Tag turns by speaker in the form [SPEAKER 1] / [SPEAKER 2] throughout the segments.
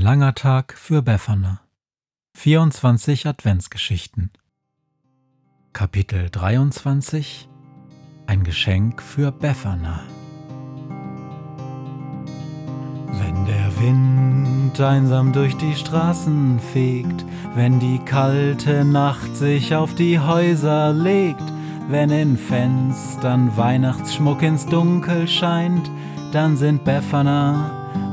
[SPEAKER 1] langer Tag für Befana. 24 Adventsgeschichten. Kapitel 23 Ein Geschenk für Befana. Wenn der Wind einsam durch die Straßen fegt, wenn die kalte Nacht sich auf die Häuser legt, wenn in Fenstern Weihnachtsschmuck ins Dunkel scheint, dann sind Befana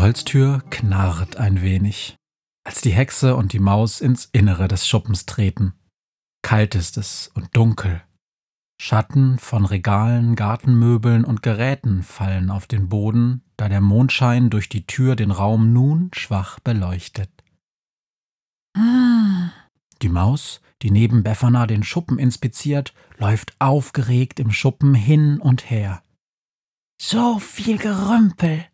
[SPEAKER 1] Holztür knarrt ein wenig, als die Hexe und die Maus ins Innere des Schuppens treten. Kalt ist es und dunkel. Schatten von Regalen, Gartenmöbeln und Geräten fallen auf den Boden, da der Mondschein durch die Tür den Raum nun schwach beleuchtet. Die Maus, die neben Befana den Schuppen inspiziert, läuft aufgeregt im Schuppen hin und her.
[SPEAKER 2] So viel Gerümpel,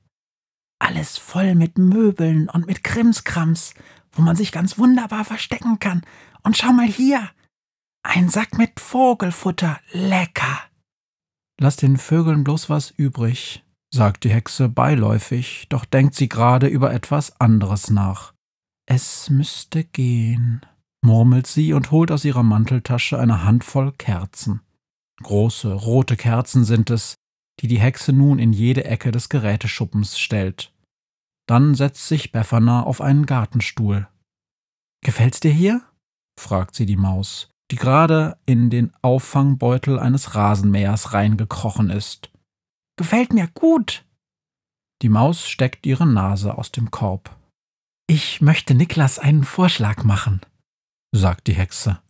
[SPEAKER 2] alles voll mit Möbeln und mit Krimskrams, wo man sich ganz wunderbar verstecken kann. Und schau mal hier. Ein Sack mit Vogelfutter. Lecker.
[SPEAKER 1] Lass den Vögeln bloß was übrig, sagt die Hexe beiläufig, doch denkt sie gerade über etwas anderes nach. Es müsste gehen, murmelt sie und holt aus ihrer Manteltasche eine Handvoll Kerzen. Große, rote Kerzen sind es, die die Hexe nun in jede Ecke des Geräteschuppens stellt. Dann setzt sich Befana auf einen Gartenstuhl. Gefällt's dir hier? fragt sie die Maus, die gerade in den Auffangbeutel eines Rasenmähers reingekrochen ist.
[SPEAKER 2] Gefällt mir gut.
[SPEAKER 1] Die Maus steckt ihre Nase aus dem Korb.
[SPEAKER 2] Ich möchte Niklas einen Vorschlag machen, sagt die Hexe.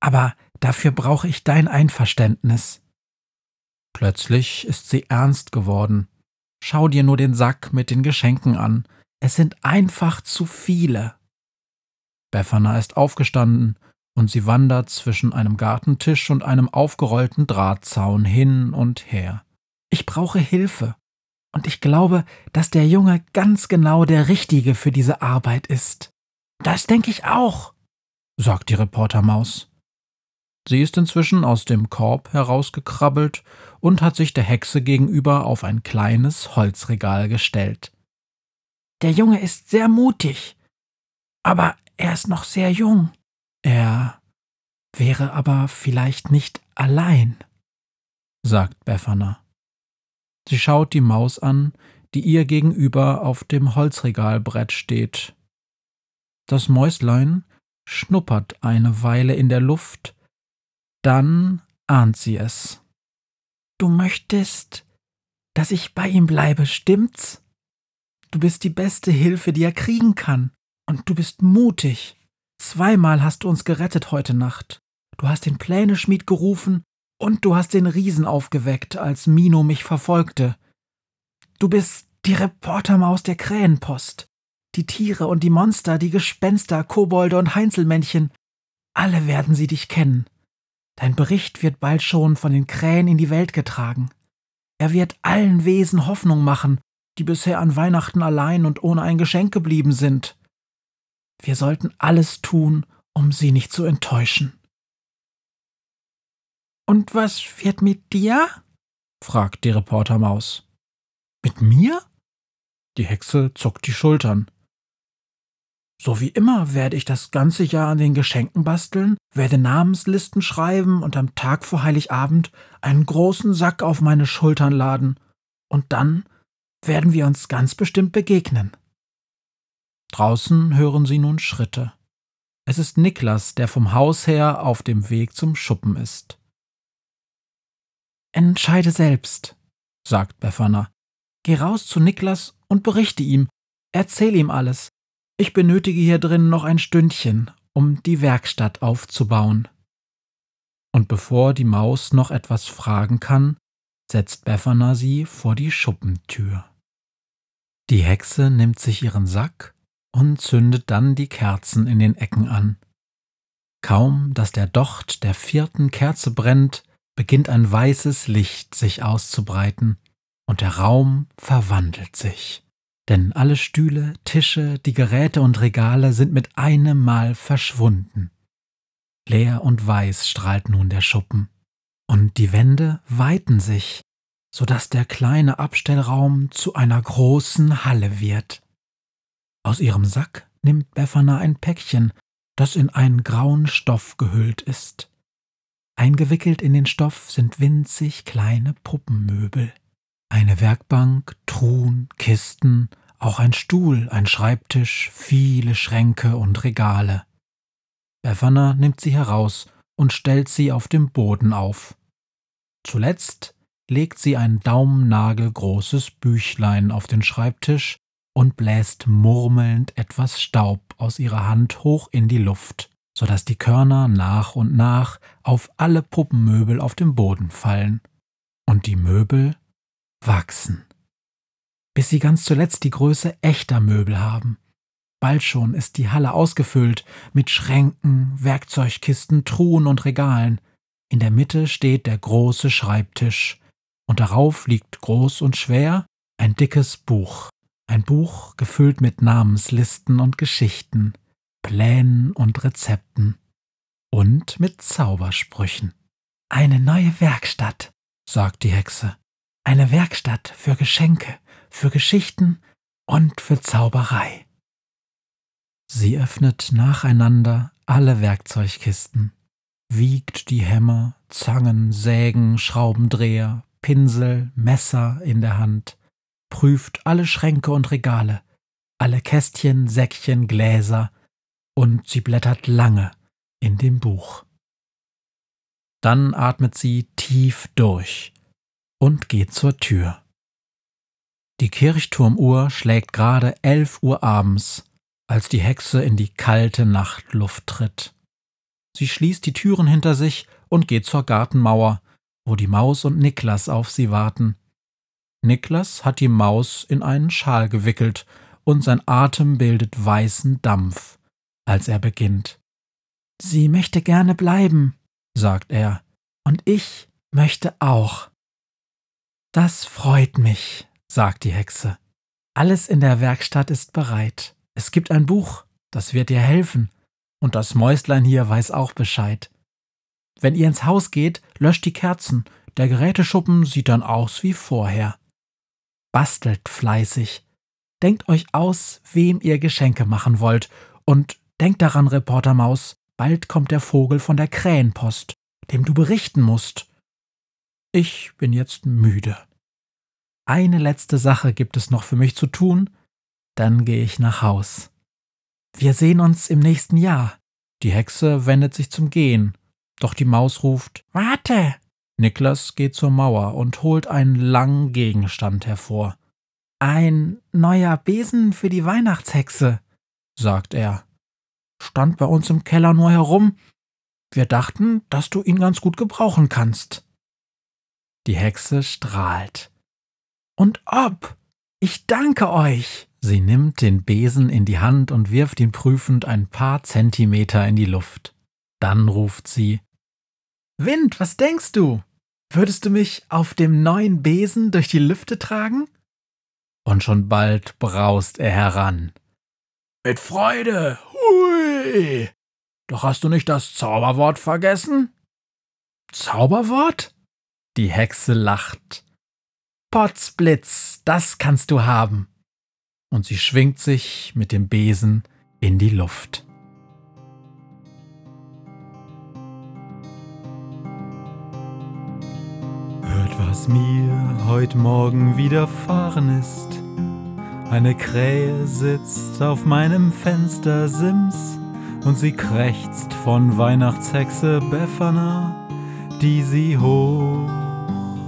[SPEAKER 2] Aber dafür brauche ich dein Einverständnis.
[SPEAKER 1] Plötzlich ist sie ernst geworden. Schau dir nur den Sack mit den Geschenken an. Es sind einfach zu viele. Befana ist aufgestanden und sie wandert zwischen einem Gartentisch und einem aufgerollten Drahtzaun hin und her.
[SPEAKER 2] Ich brauche Hilfe. Und ich glaube, dass der Junge ganz genau der Richtige für diese Arbeit ist.
[SPEAKER 3] Das denke ich auch, sagt die Reportermaus.
[SPEAKER 1] Sie ist inzwischen aus dem Korb herausgekrabbelt und hat sich der Hexe gegenüber auf ein kleines Holzregal gestellt.
[SPEAKER 3] Der Junge ist sehr mutig, aber er ist noch sehr jung.
[SPEAKER 2] Er wäre aber vielleicht nicht allein, sagt Befana.
[SPEAKER 1] Sie schaut die Maus an, die ihr gegenüber auf dem Holzregalbrett steht. Das Mäuslein schnuppert eine Weile in der Luft, dann ahnt sie es.
[SPEAKER 2] Du möchtest, dass ich bei ihm bleibe, stimmt's? Du bist die beste Hilfe, die er kriegen kann. Und du bist mutig. Zweimal hast du uns gerettet heute Nacht. Du hast den Pläneschmied gerufen und du hast den Riesen aufgeweckt, als Mino mich verfolgte. Du bist die Reportermaus der Krähenpost. Die Tiere und die Monster, die Gespenster, Kobolde und Heinzelmännchen, alle werden sie dich kennen. Dein Bericht wird bald schon von den Krähen in die Welt getragen. Er wird allen Wesen Hoffnung machen, die bisher an Weihnachten allein und ohne ein Geschenk geblieben sind. Wir sollten alles tun, um sie nicht zu enttäuschen.
[SPEAKER 3] Und was wird mit dir? fragt die Reportermaus.
[SPEAKER 1] Mit mir? Die Hexe zuckt die Schultern.
[SPEAKER 2] So wie immer werde ich das ganze Jahr an den Geschenken basteln, werde Namenslisten schreiben und am Tag vor Heiligabend einen großen Sack auf meine Schultern laden. Und dann werden wir uns ganz bestimmt begegnen.
[SPEAKER 1] Draußen hören sie nun Schritte. Es ist Niklas, der vom Haus her auf dem Weg zum Schuppen ist.
[SPEAKER 2] Entscheide selbst, sagt Befana. Geh raus zu Niklas und berichte ihm. Erzähl ihm alles. Ich benötige hier drin noch ein Stündchen, um die Werkstatt aufzubauen.
[SPEAKER 1] Und bevor die Maus noch etwas fragen kann, setzt Befana sie vor die Schuppentür. Die Hexe nimmt sich ihren Sack und zündet dann die Kerzen in den Ecken an. Kaum, dass der Docht der vierten Kerze brennt, beginnt ein weißes Licht sich auszubreiten, und der Raum verwandelt sich. Denn alle Stühle, Tische, die Geräte und Regale sind mit einem Mal verschwunden. Leer und weiß strahlt nun der Schuppen, und die Wände weiten sich, so dass der kleine Abstellraum zu einer großen Halle wird. Aus ihrem Sack nimmt Befana ein Päckchen, das in einen grauen Stoff gehüllt ist. Eingewickelt in den Stoff sind winzig kleine Puppenmöbel. Eine Werkbank, Truhen, Kisten, auch ein Stuhl, ein Schreibtisch, viele Schränke und Regale. Befana nimmt sie heraus und stellt sie auf dem Boden auf. Zuletzt legt sie ein daumennagelgroßes Büchlein auf den Schreibtisch und bläst murmelnd etwas Staub aus ihrer Hand hoch in die Luft, so dass die Körner nach und nach auf alle Puppenmöbel auf dem Boden fallen. Und die Möbel wachsen, bis sie ganz zuletzt die Größe echter Möbel haben. Bald schon ist die Halle ausgefüllt mit Schränken, Werkzeugkisten, Truhen und Regalen. In der Mitte steht der große Schreibtisch, und darauf liegt groß und schwer ein dickes Buch. Ein Buch gefüllt mit Namenslisten und Geschichten, Plänen und Rezepten und mit Zaubersprüchen.
[SPEAKER 2] Eine neue Werkstatt, sagt die Hexe. Eine Werkstatt für Geschenke, für Geschichten und für Zauberei.
[SPEAKER 1] Sie öffnet nacheinander alle Werkzeugkisten, wiegt die Hämmer, Zangen, Sägen, Schraubendreher, Pinsel, Messer in der Hand prüft alle Schränke und Regale, alle Kästchen, Säckchen, Gläser, und sie blättert lange in dem Buch. Dann atmet sie tief durch und geht zur Tür. Die Kirchturmuhr schlägt gerade elf Uhr abends, als die Hexe in die kalte Nachtluft tritt. Sie schließt die Türen hinter sich und geht zur Gartenmauer, wo die Maus und Niklas auf sie warten, Niklas hat die Maus in einen Schal gewickelt, und sein Atem bildet weißen Dampf, als er beginnt.
[SPEAKER 2] Sie möchte gerne bleiben, sagt er, und ich möchte auch. Das freut mich, sagt die Hexe. Alles in der Werkstatt ist bereit. Es gibt ein Buch, das wird dir helfen, und das Mäuslein hier weiß auch Bescheid. Wenn ihr ins Haus geht, löscht die Kerzen, der Geräteschuppen sieht dann aus wie vorher bastelt fleißig. Denkt euch aus, wem ihr Geschenke machen wollt, und denkt daran, Reporter Maus, bald kommt der Vogel von der Krähenpost, dem du berichten musst. Ich bin jetzt müde. Eine letzte Sache gibt es noch für mich zu tun, dann gehe ich nach Haus. Wir sehen uns im nächsten Jahr. Die Hexe wendet sich zum Gehen, doch die Maus ruft Warte. Niklas geht zur Mauer und holt einen langen Gegenstand hervor. Ein neuer Besen für die Weihnachtshexe, sagt er. Stand bei uns im Keller nur herum. Wir dachten, dass du ihn ganz gut gebrauchen kannst. Die Hexe strahlt. Und ob? Ich danke euch. Sie nimmt den Besen in die Hand und wirft ihn prüfend ein paar Zentimeter in die Luft. Dann ruft sie Wind, was denkst du? Würdest du mich auf dem neuen Besen durch die Lüfte tragen? Und schon bald braust er heran. Mit Freude, hui! Doch hast du nicht das Zauberwort vergessen? Zauberwort? Die Hexe lacht. Potzblitz, das kannst du haben. Und sie schwingt sich mit dem Besen in die Luft. was mir heute Morgen widerfahren ist.
[SPEAKER 1] Eine Krähe sitzt auf meinem Fenstersims und sie krächzt von Weihnachtshexe Befana, die sie hoch